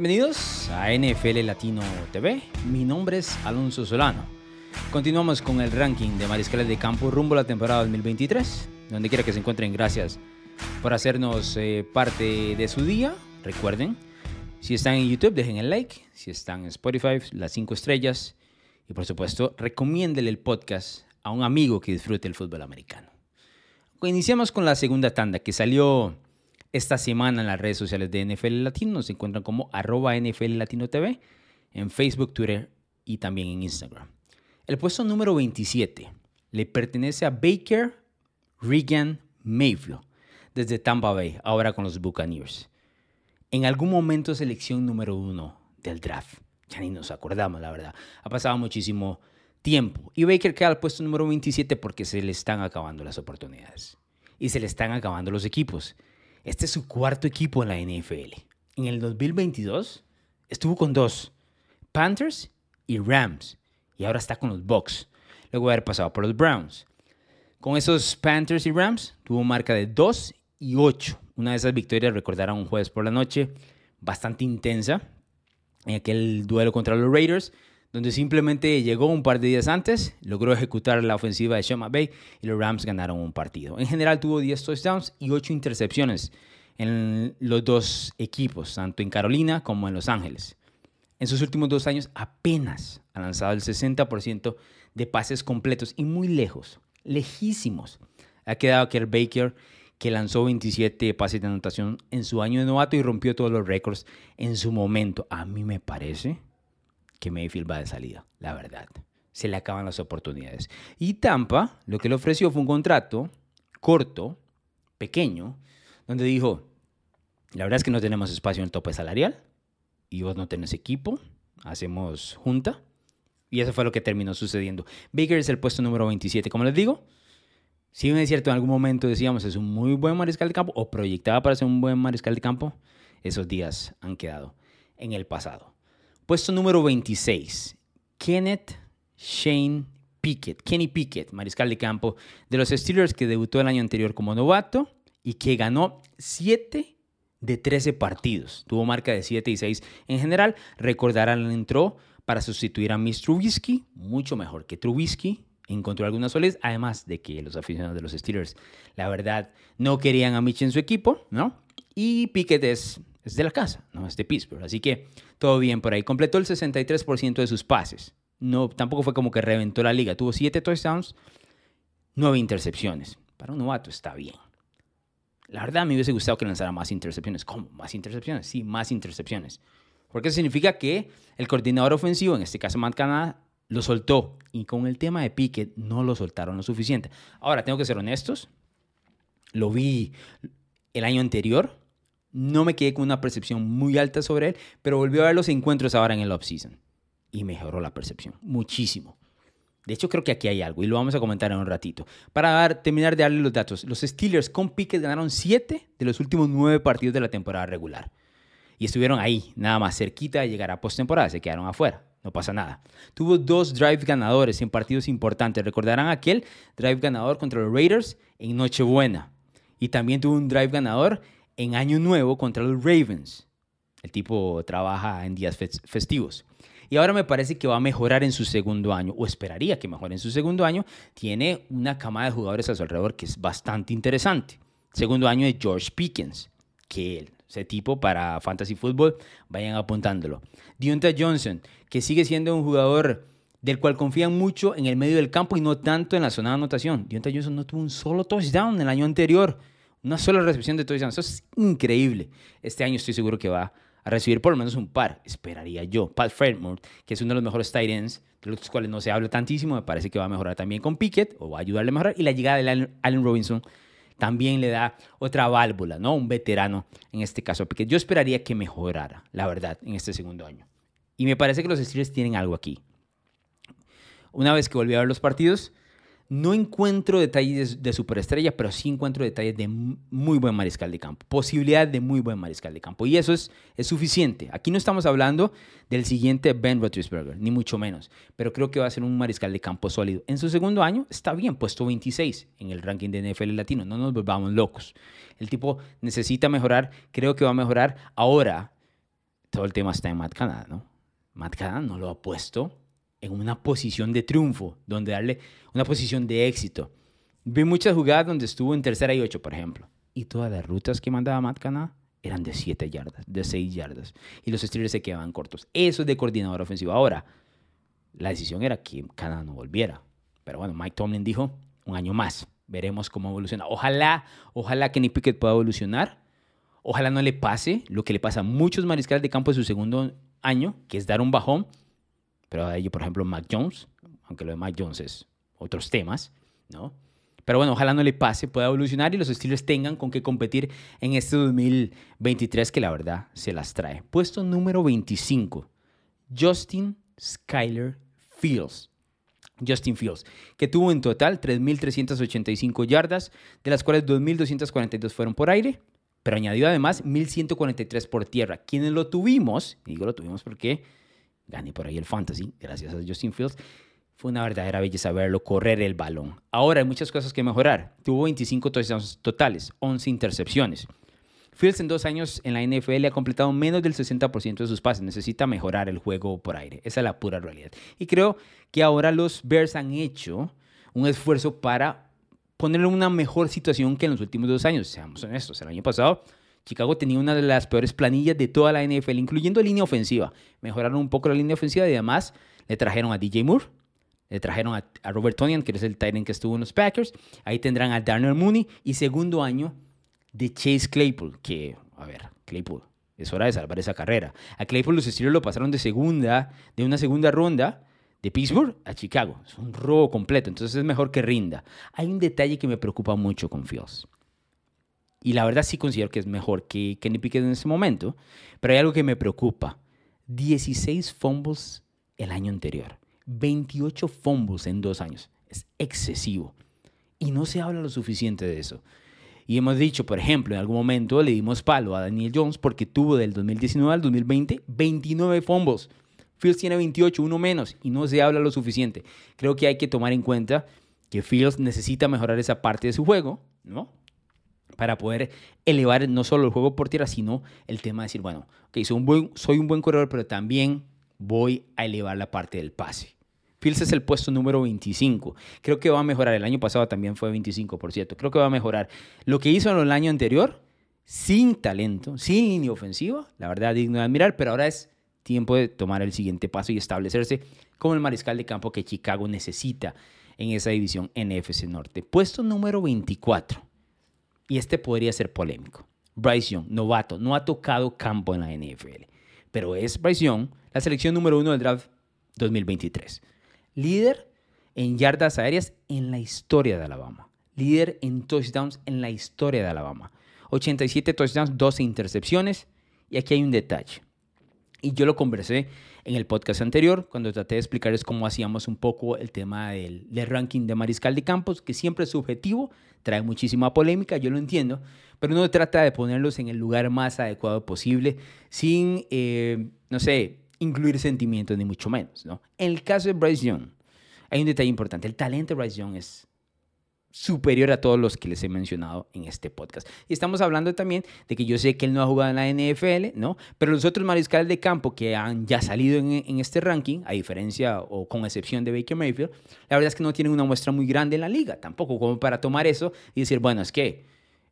Bienvenidos a NFL Latino TV. Mi nombre es Alonso Solano. Continuamos con el ranking de mariscales de campo rumbo a la temporada 2023. Donde quiera que se encuentren, gracias por hacernos eh, parte de su día. Recuerden, si están en YouTube, dejen el like. Si están en Spotify, las 5 estrellas. Y por supuesto, recomiéndele el podcast a un amigo que disfrute el fútbol americano. Iniciamos con la segunda tanda que salió esta semana en las redes sociales de NFL Latino. Nos encuentran como arroba NFL Latino TV en Facebook, Twitter y también en Instagram. El puesto número 27 le pertenece a Baker Regan Mayfield desde Tampa Bay, ahora con los Buccaneers. En algún momento selección número uno del draft. Ya ni nos acordamos, la verdad. Ha pasado muchísimo tiempo. Y Baker queda al puesto número 27 porque se le están acabando las oportunidades. Y se le están acabando los equipos. Este es su cuarto equipo en la NFL. En el 2022 estuvo con dos, Panthers y Rams. Y ahora está con los Bucks. Luego de haber pasado por los Browns. Con esos Panthers y Rams tuvo marca de 2 y 8. Una de esas victorias recordarán un jueves por la noche bastante intensa en aquel duelo contra los Raiders donde simplemente llegó un par de días antes, logró ejecutar la ofensiva de Sean McVay y los Rams ganaron un partido. En general tuvo 10 touchdowns y 8 intercepciones en los dos equipos, tanto en Carolina como en Los Ángeles. En sus últimos dos años apenas ha lanzado el 60% de pases completos y muy lejos, lejísimos. Ha quedado Kerr Baker, que lanzó 27 pases de anotación en su año de novato y rompió todos los récords en su momento. A mí me parece que Mayfield va de salida, la verdad. Se le acaban las oportunidades. Y Tampa lo que le ofreció fue un contrato corto, pequeño, donde dijo, la verdad es que no tenemos espacio en el tope salarial y vos no tenés equipo, hacemos junta. Y eso fue lo que terminó sucediendo. Baker es el puesto número 27, como les digo. Si bien es cierto, en algún momento decíamos es un muy buen mariscal de campo o proyectaba para ser un buen mariscal de campo, esos días han quedado en el pasado. Puesto número 26, Kenneth Shane Pickett, Kenny Pickett, mariscal de campo de los Steelers que debutó el año anterior como novato y que ganó 7 de 13 partidos. Tuvo marca de 7 y 6 en general. Recordarán, entró para sustituir a Miss Trubisky, mucho mejor que Trubisky. Encontró algunas soles, además de que los aficionados de los Steelers, la verdad, no querían a Mitch en su equipo, ¿no? Y Pickett es es de la casa, no es de Pittsburgh. Así que todo bien por ahí. Completó el 63% de sus pases. No, tampoco fue como que reventó la liga. Tuvo 7 touchdowns, 9 intercepciones. Para un novato está bien. La verdad, me hubiese gustado que lanzara más intercepciones. ¿Cómo? ¿Más intercepciones? Sí, más intercepciones. Porque eso significa que el coordinador ofensivo, en este caso Matt Canada, lo soltó. Y con el tema de Pickett no lo soltaron lo suficiente. Ahora, tengo que ser honestos. Lo vi el año anterior no me quedé con una percepción muy alta sobre él, pero volvió a ver los encuentros ahora en el offseason y mejoró la percepción muchísimo. De hecho, creo que aquí hay algo y lo vamos a comentar en un ratito. Para terminar de darle los datos, los Steelers con Pickett ganaron 7 de los últimos 9 partidos de la temporada regular. Y estuvieron ahí, nada más cerquita de llegar a postemporada, se quedaron afuera. No pasa nada. Tuvo dos drive ganadores en partidos importantes. Recordarán aquel drive ganador contra los Raiders en Nochebuena. Y también tuvo un drive ganador en Año Nuevo contra los Ravens. El tipo trabaja en días festivos. Y ahora me parece que va a mejorar en su segundo año, o esperaría que mejore en su segundo año. Tiene una cama de jugadores a su alrededor que es bastante interesante. Segundo año de George Pickens, que ese tipo para fantasy football, vayan apuntándolo. Deontay Johnson, que sigue siendo un jugador del cual confían mucho en el medio del campo y no tanto en la zona de anotación. Deontay Johnson no tuvo un solo touchdown el año anterior. Una sola recepción de touchdown. Eso es increíble. Este año estoy seguro que va a recibir por lo menos un par, esperaría yo. Pat Fremont, que es uno de los mejores tight ends, de los cuales no se habla tantísimo, me parece que va a mejorar también con Pickett, o va a ayudarle a mejorar. Y la llegada de Allen Robinson también le da otra válvula, ¿no? Un veterano, en este caso Pickett. Yo esperaría que mejorara, la verdad, en este segundo año. Y me parece que los Steelers tienen algo aquí. Una vez que volví a ver los partidos, no encuentro detalles de superestrella, pero sí encuentro detalles de muy buen mariscal de campo, posibilidad de muy buen mariscal de campo. Y eso es, es suficiente. Aquí no estamos hablando del siguiente Ben Roethlisberger, ni mucho menos, pero creo que va a ser un mariscal de campo sólido. En su segundo año está bien, puesto 26 en el ranking de NFL latino, no nos volvamos locos. El tipo necesita mejorar, creo que va a mejorar. Ahora, todo el tema está en Matt Canada, ¿no? Matt Canada no lo ha puesto en una posición de triunfo, donde darle una posición de éxito. Vi muchas jugadas donde estuvo en tercera y ocho, por ejemplo. Y todas las rutas que mandaba Matt Canada eran de 7 yardas, de 6 yardas. Y los Steelers se quedaban cortos. Eso es de coordinador ofensivo. Ahora, la decisión era que Canadá no volviera. Pero bueno, Mike Tomlin dijo un año más. Veremos cómo evoluciona. Ojalá, ojalá Kenny Pickett pueda evolucionar. Ojalá no le pase lo que le pasa a muchos mariscales de campo en su segundo año, que es dar un bajón. Pero ahí, por ejemplo, Mac Jones, aunque lo de Mac Jones es otros temas, ¿no? Pero bueno, ojalá no le pase, pueda evolucionar y los Steelers tengan con qué competir en este 2023 que la verdad se las trae. Puesto número 25, Justin Skyler Fields. Justin Fields, que tuvo en total 3.385 yardas, de las cuales 2.242 fueron por aire, pero añadió además 1.143 por tierra. Quienes lo tuvimos, digo lo tuvimos porque gané por ahí el fantasy, gracias a Justin Fields, fue una verdadera belleza verlo correr el balón. Ahora hay muchas cosas que mejorar. Tuvo 25 touchdowns totales, 11 intercepciones. Fields en dos años en la NFL ha completado menos del 60% de sus pases. Necesita mejorar el juego por aire. Esa es la pura realidad. Y creo que ahora los Bears han hecho un esfuerzo para ponerlo en una mejor situación que en los últimos dos años. Seamos honestos, el año pasado Chicago tenía una de las peores planillas de toda la NFL, incluyendo línea ofensiva. Mejoraron un poco la línea ofensiva y además le trajeron a DJ Moore, le trajeron a, Robert Tonian, que es el Titan que estuvo en los Packers. Ahí tendrán a Darnell Mooney y segundo año de Chase Claypool, que, a ver, Claypool, es hora de salvar esa carrera. A Claypool los Steelers lo pasaron de segunda, de una segunda ronda de Pittsburgh a Chicago. Es un robo completo, entonces es mejor que rinda. Hay un detalle que me preocupa mucho con Fields. Y la verdad sí considero que es mejor que Kenny Pickett en ese momento, pero hay algo que me preocupa. 16 fumbles el año anterior. 28 fumbles en dos años. Es excesivo. Y no se habla lo suficiente de eso. Y hemos dicho, por ejemplo, en algún momento le dimos palo a Daniel Jones porque tuvo del 2019 al 2020 29 fumbles. Fields tiene 28, uno menos, y no se habla lo suficiente. Creo que hay que tomar en cuenta que Fields necesita mejorar esa parte de su juego, ¿no? Para poder elevar no solo el juego por tierra, sino el tema de decir, bueno, ok, soy un buen, soy un buen corredor, pero también voy a elevar la parte del pase. Fields es el puesto número 25. Creo que va a mejorar. El año pasado también fue 25, por cierto. Creo que va a mejorar. Lo que hizo en el año anterior, sin talento, sin línea ofensiva, la verdad digno de admirar, pero ahora es tiempo de tomar el siguiente paso y establecerse como el mariscal de campo que Chicago necesita en esa división NFC Norte. Puesto número 24. Y este podría ser polémico. Bryce Young, novato, no ha tocado campo en la NFL, pero es Bryce Young la selección número uno del draft 2023 líder en yardas aéreas en la historia de Alabama, líder en touchdowns en la historia de Alabama. 87 touchdowns, 12 intercepciones. Y aquí hay un detalle. Y yo lo conversé en el podcast anterior, cuando traté de explicarles cómo hacíamos un poco el tema del, ranking de mariscal de campos, que siempre es subjetivo, trae muchísima polémica, yo lo entiendo, pero uno trata de ponerlos en el lugar más adecuado posible, sin, eh, no sé, incluir sentimientos, ni mucho menos. ¿no? En el caso de Bryce Young, hay un detalle importante. El talento de Bryce Young es superior a todos los que les he mencionado en este podcast. Y estamos hablando también de que yo sé que él no ha jugado en la NFL, ¿no? Pero los otros mariscales de campo que han ya salido en, este ranking, a diferencia o con excepción de Baker Mayfield, la verdad es que no tienen una muestra muy grande en la liga, tampoco como para tomar eso y decir, bueno, es que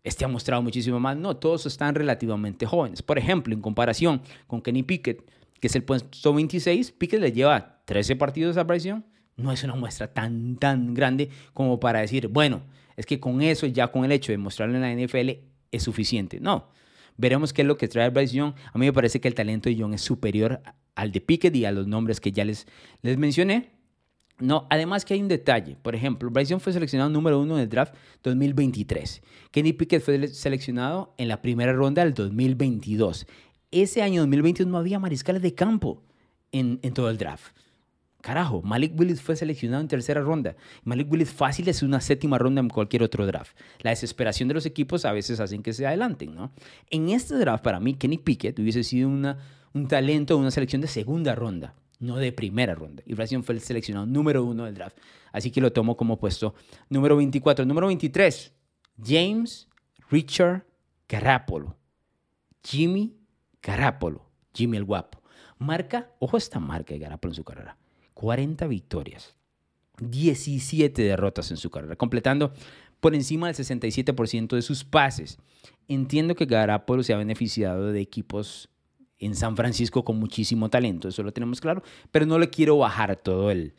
este ha mostrado muchísimo más. No, todos están relativamente jóvenes. Por ejemplo, en comparación con Kenny Pickett, que es el puesto 26, Piquet le lleva 13 partidos a Bryce No es una muestra tan, tan grande como para decir, bueno, es que con eso, ya con el hecho de mostrarlo en la NFL, es suficiente. No. Veremos qué es lo que trae Bryce Young. A mí me parece que el talento de Young es superior al de Pickett y a los nombres que ya les, les mencioné. No, además que hay un detalle. Por ejemplo, Bryce Young fue seleccionado número uno en el draft 2023. Kenny Pickett fue seleccionado en la primera ronda del 2022 ese año 2021 no había mariscales de campo en, todo el draft. Carajo, Malik Willis fue seleccionado en tercera ronda. Malik Willis fácil es una séptima ronda en cualquier otro draft. La desesperación de los equipos a veces hacen que se adelanten, ¿no? En este draft, para mí, Kenny Pickett hubiese sido un talento, una selección de segunda ronda, no de primera ronda. Y Bryson fue el seleccionado número uno del draft. Así que lo tomo como puesto número 24. Número 23, James Richard Garapolo. Jimmy Garapolo. Jimmy el Guapo. Marca, ojo esta marca de Garapolo en su carrera, 40 victorias, 17 derrotas en su carrera, completando por encima del 67% de sus pases. Entiendo que Garapolo se ha beneficiado de equipos en San Francisco con muchísimo talento, eso lo tenemos claro, pero no le quiero bajar todo el,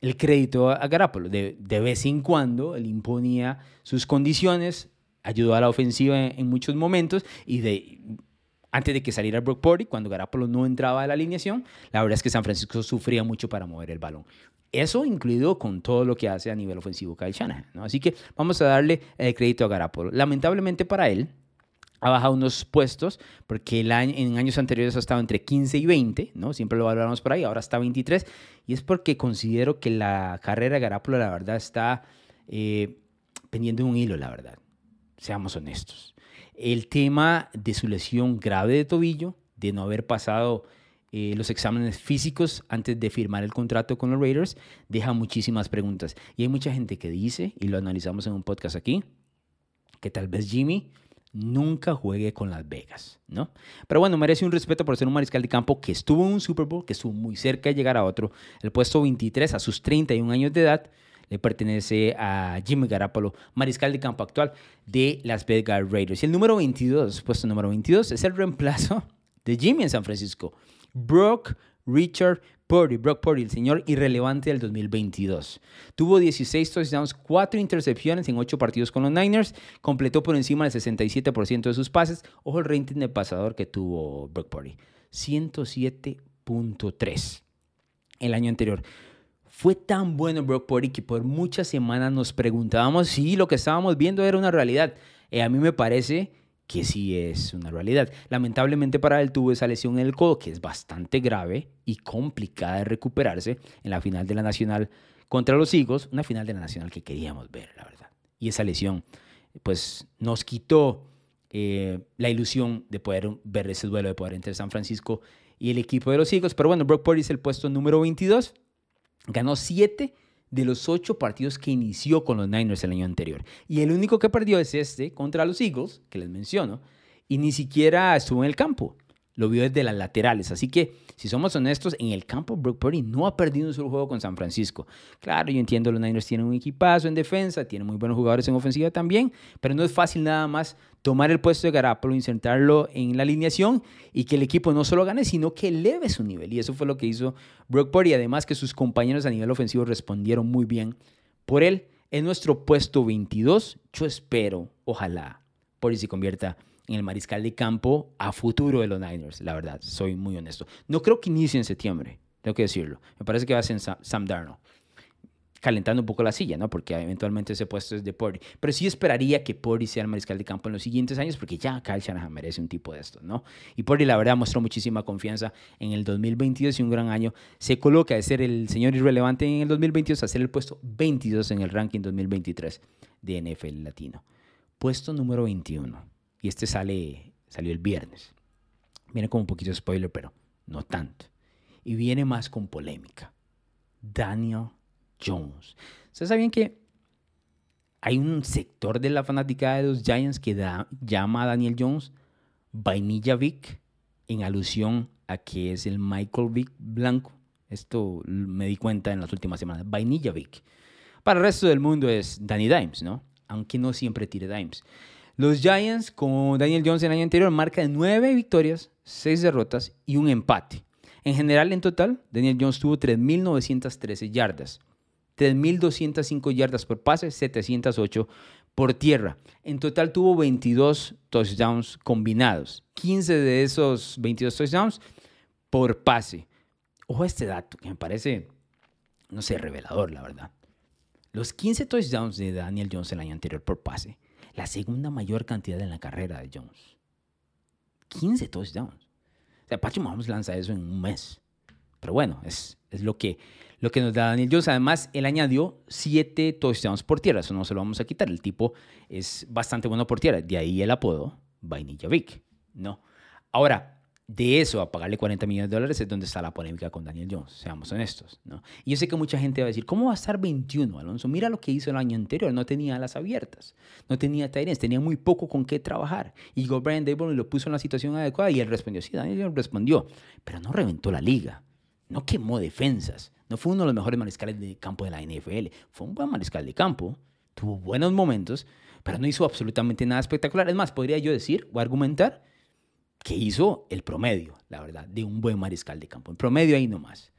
el crédito a Garapolo. De, de, vez en cuando él imponía sus condiciones, ayudó a la ofensiva en, en muchos momentos y de antes de que saliera Brock Purdy, cuando Garapolo no entraba a la alineación, la verdad es que San Francisco sufría mucho para mover el balón. Eso incluido con todo lo que hace a nivel ofensivo Kyle Shanahan. ¿no? Así que vamos a darle el crédito a Garapolo. Lamentablemente para él, ha bajado unos puestos porque el año, en años anteriores ha estado entre 15 y 20, ¿no? Siempre lo valoramos por ahí, ahora está 23. Y es porque considero que la carrera de Garapolo, la verdad, está eh, pendiendo de un hilo, la verdad. Seamos honestos. El tema de su lesión grave de tobillo, de no haber pasado eh, los exámenes físicos antes de firmar el contrato con los Raiders, deja muchísimas preguntas. Y hay mucha gente que dice, y lo analizamos en un podcast aquí, que tal vez Jimmy nunca juegue con Las Vegas, ¿no? Pero bueno, merece un respeto por ser un mariscal de campo que estuvo en un Super Bowl, que estuvo muy cerca de llegar a otro. El puesto 23 a sus 31 años de edad le pertenece a Jimmy Garapolo, mariscal de campo actual de Las Vegas Raiders. Y el número 22, puesto número 22, es el reemplazo de Jimmy en San Francisco. Brock Richard Purdy, Brock Purdy, el señor irrelevante del 2022. Tuvo 16 touchdowns, 4 intercepciones en 8 partidos con los Niners, completó por encima del 67% de sus pases. Ojo el rating de pasador que tuvo Brock Purdy, 107.3 el año anterior. Fue tan bueno Brock Purdy que por muchas semanas nos preguntábamos si lo que estábamos viendo era una realidad. Eh, a mí me parece que sí es una realidad. Lamentablemente para él tuvo esa lesión en el codo que es bastante grave y complicada de recuperarse en la final de la Nacional contra los Eagles, una final de la Nacional que queríamos ver, la verdad. Y esa lesión pues nos quitó eh, la ilusión de poder ver ese duelo, de poder entre San Francisco y el equipo de los Eagles. Pero bueno, Brock Purdy es el puesto número 22, ganó 7 de los ocho partidos que inició con los Niners el año anterior. Y el único que perdió es este contra los Eagles, que les menciono, y ni siquiera estuvo en el campo. Lo vio desde las laterales. Así que, si somos honestos, en el campo Brock Purdy no ha perdido un solo juego con San Francisco. Claro, yo entiendo, los Niners tienen un equipazo en defensa, tienen muy buenos jugadores en ofensiva también, pero no es fácil nada más tomar el puesto de Garapolo, insertarlo en la alineación y que el equipo no solo gane, sino que eleve su nivel. Y eso fue lo que hizo Brock Purdy. Además que sus compañeros a nivel ofensivo respondieron muy bien por él. En nuestro puesto 22, yo espero, ojalá, Purdy se convierta el mariscal de campo a futuro de los Niners, la verdad, soy muy honesto. No creo que inicie en septiembre, tengo que decirlo. Me parece que va a ser Sam Darnold calentando un poco la silla, ¿no? Porque eventualmente ese puesto es de Purdy. Pero sí esperaría que Purdy sea el mariscal de campo en los siguientes años, porque ya Kyle Shanahan merece un tipo de esto, ¿no? Y Purdy, la verdad, mostró muchísima confianza en el 2022 y un gran año. Se coloca de ser el señor irrelevante en el 2022 a ser el puesto 22 en el ranking 2023 de NFL Latino. Puesto número 21. Y este sale, salió el viernes. Viene como un poquito de spoiler, pero no tanto. Y viene más con polémica. Daniel Jones. ¿Ustedes sabían que hay un sector de la fanática de los Giants que llama a Daniel Jones Vainilla Vic en alusión a que es el Michael Vick blanco? Esto me di cuenta en las últimas semanas. Vainilla Vic. Para el resto del mundo es Danny Dimes, ¿no? Aunque no siempre tire Dimes. Los Giants, con Daniel Jones el año anterior, marca de 9 victorias, 6 derrotas y un empate. En general, en total, Daniel Jones tuvo 3.913 yardas. 3.205 yardas por pase, 708 por tierra. En total tuvo 22 touchdowns combinados. 15 de esos 22 touchdowns por pase. Ojo a este dato que me parece, no sé, revelador, la verdad. Los 15 touchdowns de Daniel Jones el año anterior por pase, la segunda mayor cantidad en la carrera de Jones. 15 touchdowns. O sea, Patrick Mahomes lanza eso en un mes. Pero bueno, es, es lo que lo que nos da Daniel Jones. Además, él añadió siete touchdowns por tierra. Eso no se lo vamos a quitar. El tipo es bastante bueno por tierra. De ahí el apodo Vainilla Vic. No. Ahora, de eso a pagarle 40 millones de dólares es donde está la polémica con Daniel Jones, seamos honestos. ¿no? Y yo sé que mucha gente va a decir, ¿cómo va a estar 21, Alonso? Mira lo que hizo el año anterior, no tenía alas abiertas, no tenía Tyrens, tenía muy poco con qué trabajar. Y llegó Brian Dable y lo puso en la situación adecuada y él respondió, sí, Daniel Jones respondió, pero no reventó la liga, no quemó defensas, no fue uno de los mejores mariscales de campo de la NFL, fue un buen mariscal de campo, tuvo buenos momentos, pero no hizo absolutamente nada espectacular. Es más, podría yo decir o argumentar que hizo el promedio, la verdad, de un buen mariscal de campo. En promedio ahí nomás.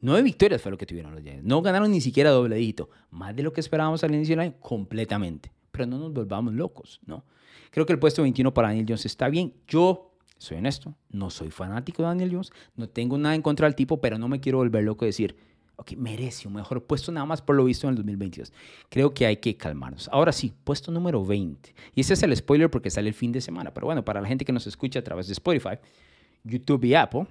Nueve victorias fue lo que tuvieron los Giants. No ganaron ni siquiera doble dígito. Más de lo que esperábamos al inicio del año, completamente. Pero no nos volvamos locos, ¿no? Creo que el puesto 21 para Daniel Jones está bien. Yo, soy honesto, no soy fanático de Daniel Jones. No tengo nada en contra del tipo, pero no me quiero volver loco y decir, ok, merece un mejor puesto nada más por lo visto en el 2022. Creo que hay que calmarnos. Ahora sí, puesto número 20. Y ese es el spoiler porque sale el fin de semana. Pero bueno, para la gente que nos escucha a través de Spotify, YouTube y Apple,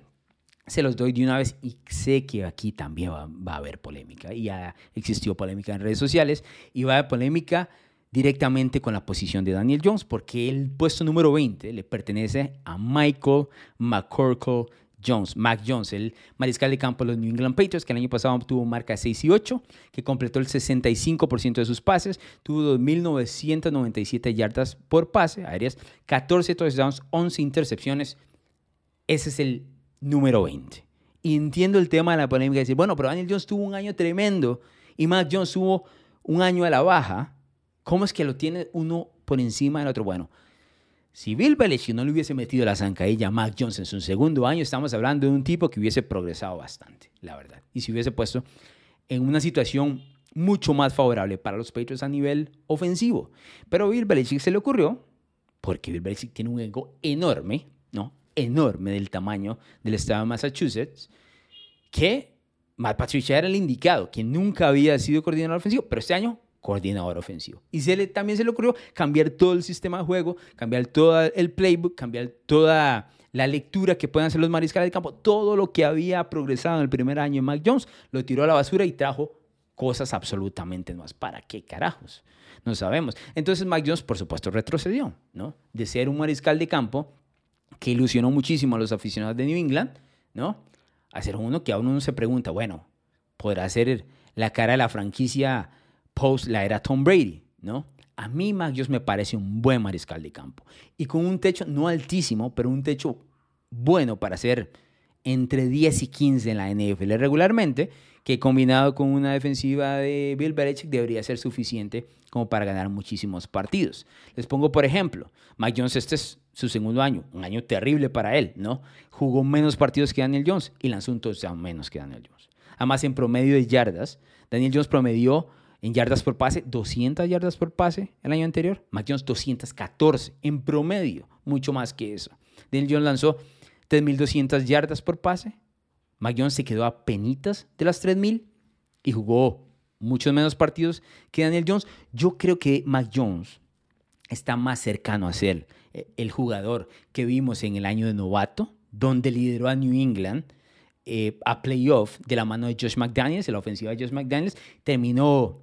se los doy de una vez y sé que aquí también va, a haber polémica. Y ya existió polémica en redes sociales y va a haber polémica directamente con la posición de Daniel Jones porque el puesto número 20 le pertenece a Michael McCorkle Jones, Mac Jones, el mariscal de campo de los New England Patriots, que el año pasado tuvo marca 6 y 8, que completó el 65% de sus pases, tuvo 2.997 yardas por pase aéreas, 14 touchdowns, 11 intercepciones. Ese es el número 20. Y entiendo el tema de la polémica de decir, bueno, pero Daniel Jones tuvo un año tremendo y Mac Jones tuvo un año a la baja. ¿Cómo es que lo tiene uno por encima del otro? Bueno, si Bill Belichick no le hubiese metido la zancadilla a Mac Jones en su segundo año, estamos hablando de un tipo que hubiese progresado bastante, la verdad. Y se hubiese puesto en una situación mucho más favorable para los Patriots a nivel ofensivo. Pero Bill Belichick se le ocurrió, porque Bill Belichick tiene un ego enorme, ¿no? Enorme del tamaño del estado de Massachusetts, que Matt Patricia era el indicado, que nunca había sido coordinador ofensivo, pero este año coordinador ofensivo. Y se le, también se le ocurrió cambiar todo el sistema de juego, cambiar todo el playbook, cambiar toda la lectura que puedan hacer los mariscales de campo. Todo lo que había progresado en el primer año en Mac Jones lo tiró a la basura y trajo cosas absolutamente nuevas. ¿Para qué carajos? No sabemos. Entonces Mac Jones, por supuesto, retrocedió, ¿no? De ser un mariscal de campo que ilusionó muchísimo a los aficionados de New England, ¿no? A ser uno que aún uno se pregunta, bueno, ¿podrá ser la cara de la franquicia post la era Tom Brady, ¿no? A mí Mac Jones me parece un buen mariscal de campo y con un techo no altísimo, pero un techo bueno para ser entre 10 y 15 en la NFL regularmente, que combinado con una defensiva de Bill Belichick debería ser suficiente como para ganar muchísimos partidos. Les pongo por ejemplo, Mac Jones este es su segundo año, un año terrible para él, ¿no? Jugó menos partidos que Daniel Jones y lanzó un touchdown menos que Daniel Jones. Además, en promedio de yardas, Daniel Jones promedió en yardas por pase, 200 yardas por pase el año anterior. Mac Jones 214 en promedio, mucho más que eso. Daniel Jones lanzó 3.200 yardas por pase. Mac Jones se quedó a penitas de las 3.000 y jugó muchos menos partidos que Daniel Jones. Yo creo que Mac Jones está más cercano a ser eh, el jugador que vimos en el año de novato, donde lideró a New England eh, a playoff de la mano de Josh McDaniels, la ofensiva de Josh McDaniels, terminó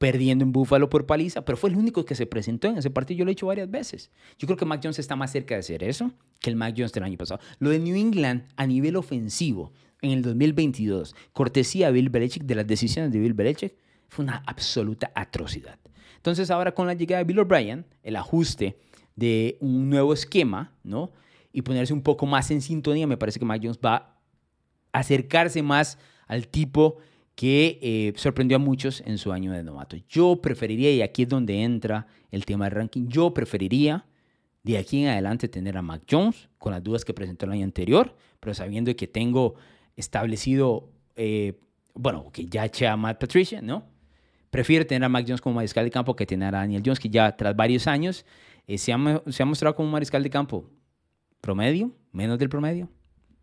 perdiendo en Buffalo por paliza, pero fue el único que se presentó en ese partido. Yo lo he hecho varias veces. Yo creo que Mac Jones está más cerca de hacer eso que el Mac Jones del año pasado. Lo de New England a nivel ofensivo en el 2022, cortesía de Bill Belichick, de las decisiones de Bill Belichick, fue una absoluta atrocidad. Entonces ahora con la llegada de Bill O'Brien, el ajuste de un nuevo esquema, ¿no? Y ponerse un poco más en sintonía, me parece que Mac Jones va a acercarse más al tipo que eh, sorprendió a muchos en su año de novato. Yo preferiría, y aquí es donde entra el tema del ranking, yo preferiría de aquí en adelante tener a Mac Jones con las dudas que presentó el año anterior, pero sabiendo que tengo establecido, eh, bueno, que ya eché a Matt Patricia, ¿no? Prefiero tener a Mac Jones como mariscal de campo que tener a Daniel Jones, que ya tras varios años eh, se, ha, se ha mostrado como un mariscal de campo promedio, menos del promedio.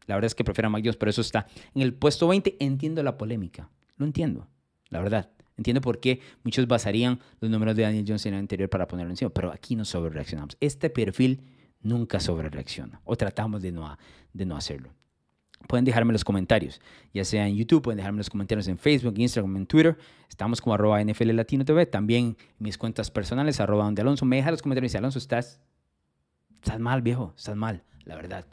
La verdad es que prefiero a Mac Jones, pero eso está en el puesto 20. Entiendo la polémica. Lo entiendo, la verdad. Entiendo por qué muchos basarían los números de Daniel Jones en el anterior para ponerlo encima, pero aquí no sobre reaccionamos. Este perfil nunca sobre reacciona o tratamos de no, de no hacerlo. Pueden dejarme los comentarios, ya sea en YouTube, pueden dejarme los comentarios en Facebook, Instagram, en Twitter. Estamos como arroba NFL Latino TV. También mis cuentas personales, arroba donde Alonso. Me deja los comentarios y dice, Alonso, estás, estás mal, viejo, estás mal, la verdad.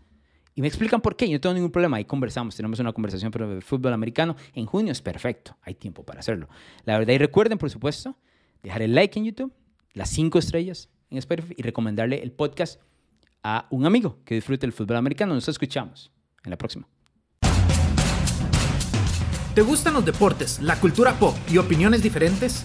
Y me explican por qué, yo no tengo ningún problema, ahí conversamos, tenemos una conversación sobre fútbol americano. En junio es perfecto, hay tiempo para hacerlo. La verdad, y recuerden, por supuesto, dejar el like en YouTube, las cinco estrellas en Spotify y recomendarle el podcast a un amigo que disfrute el fútbol americano. Nos escuchamos en la próxima. ¿Te gustan los deportes, la cultura pop y opiniones diferentes?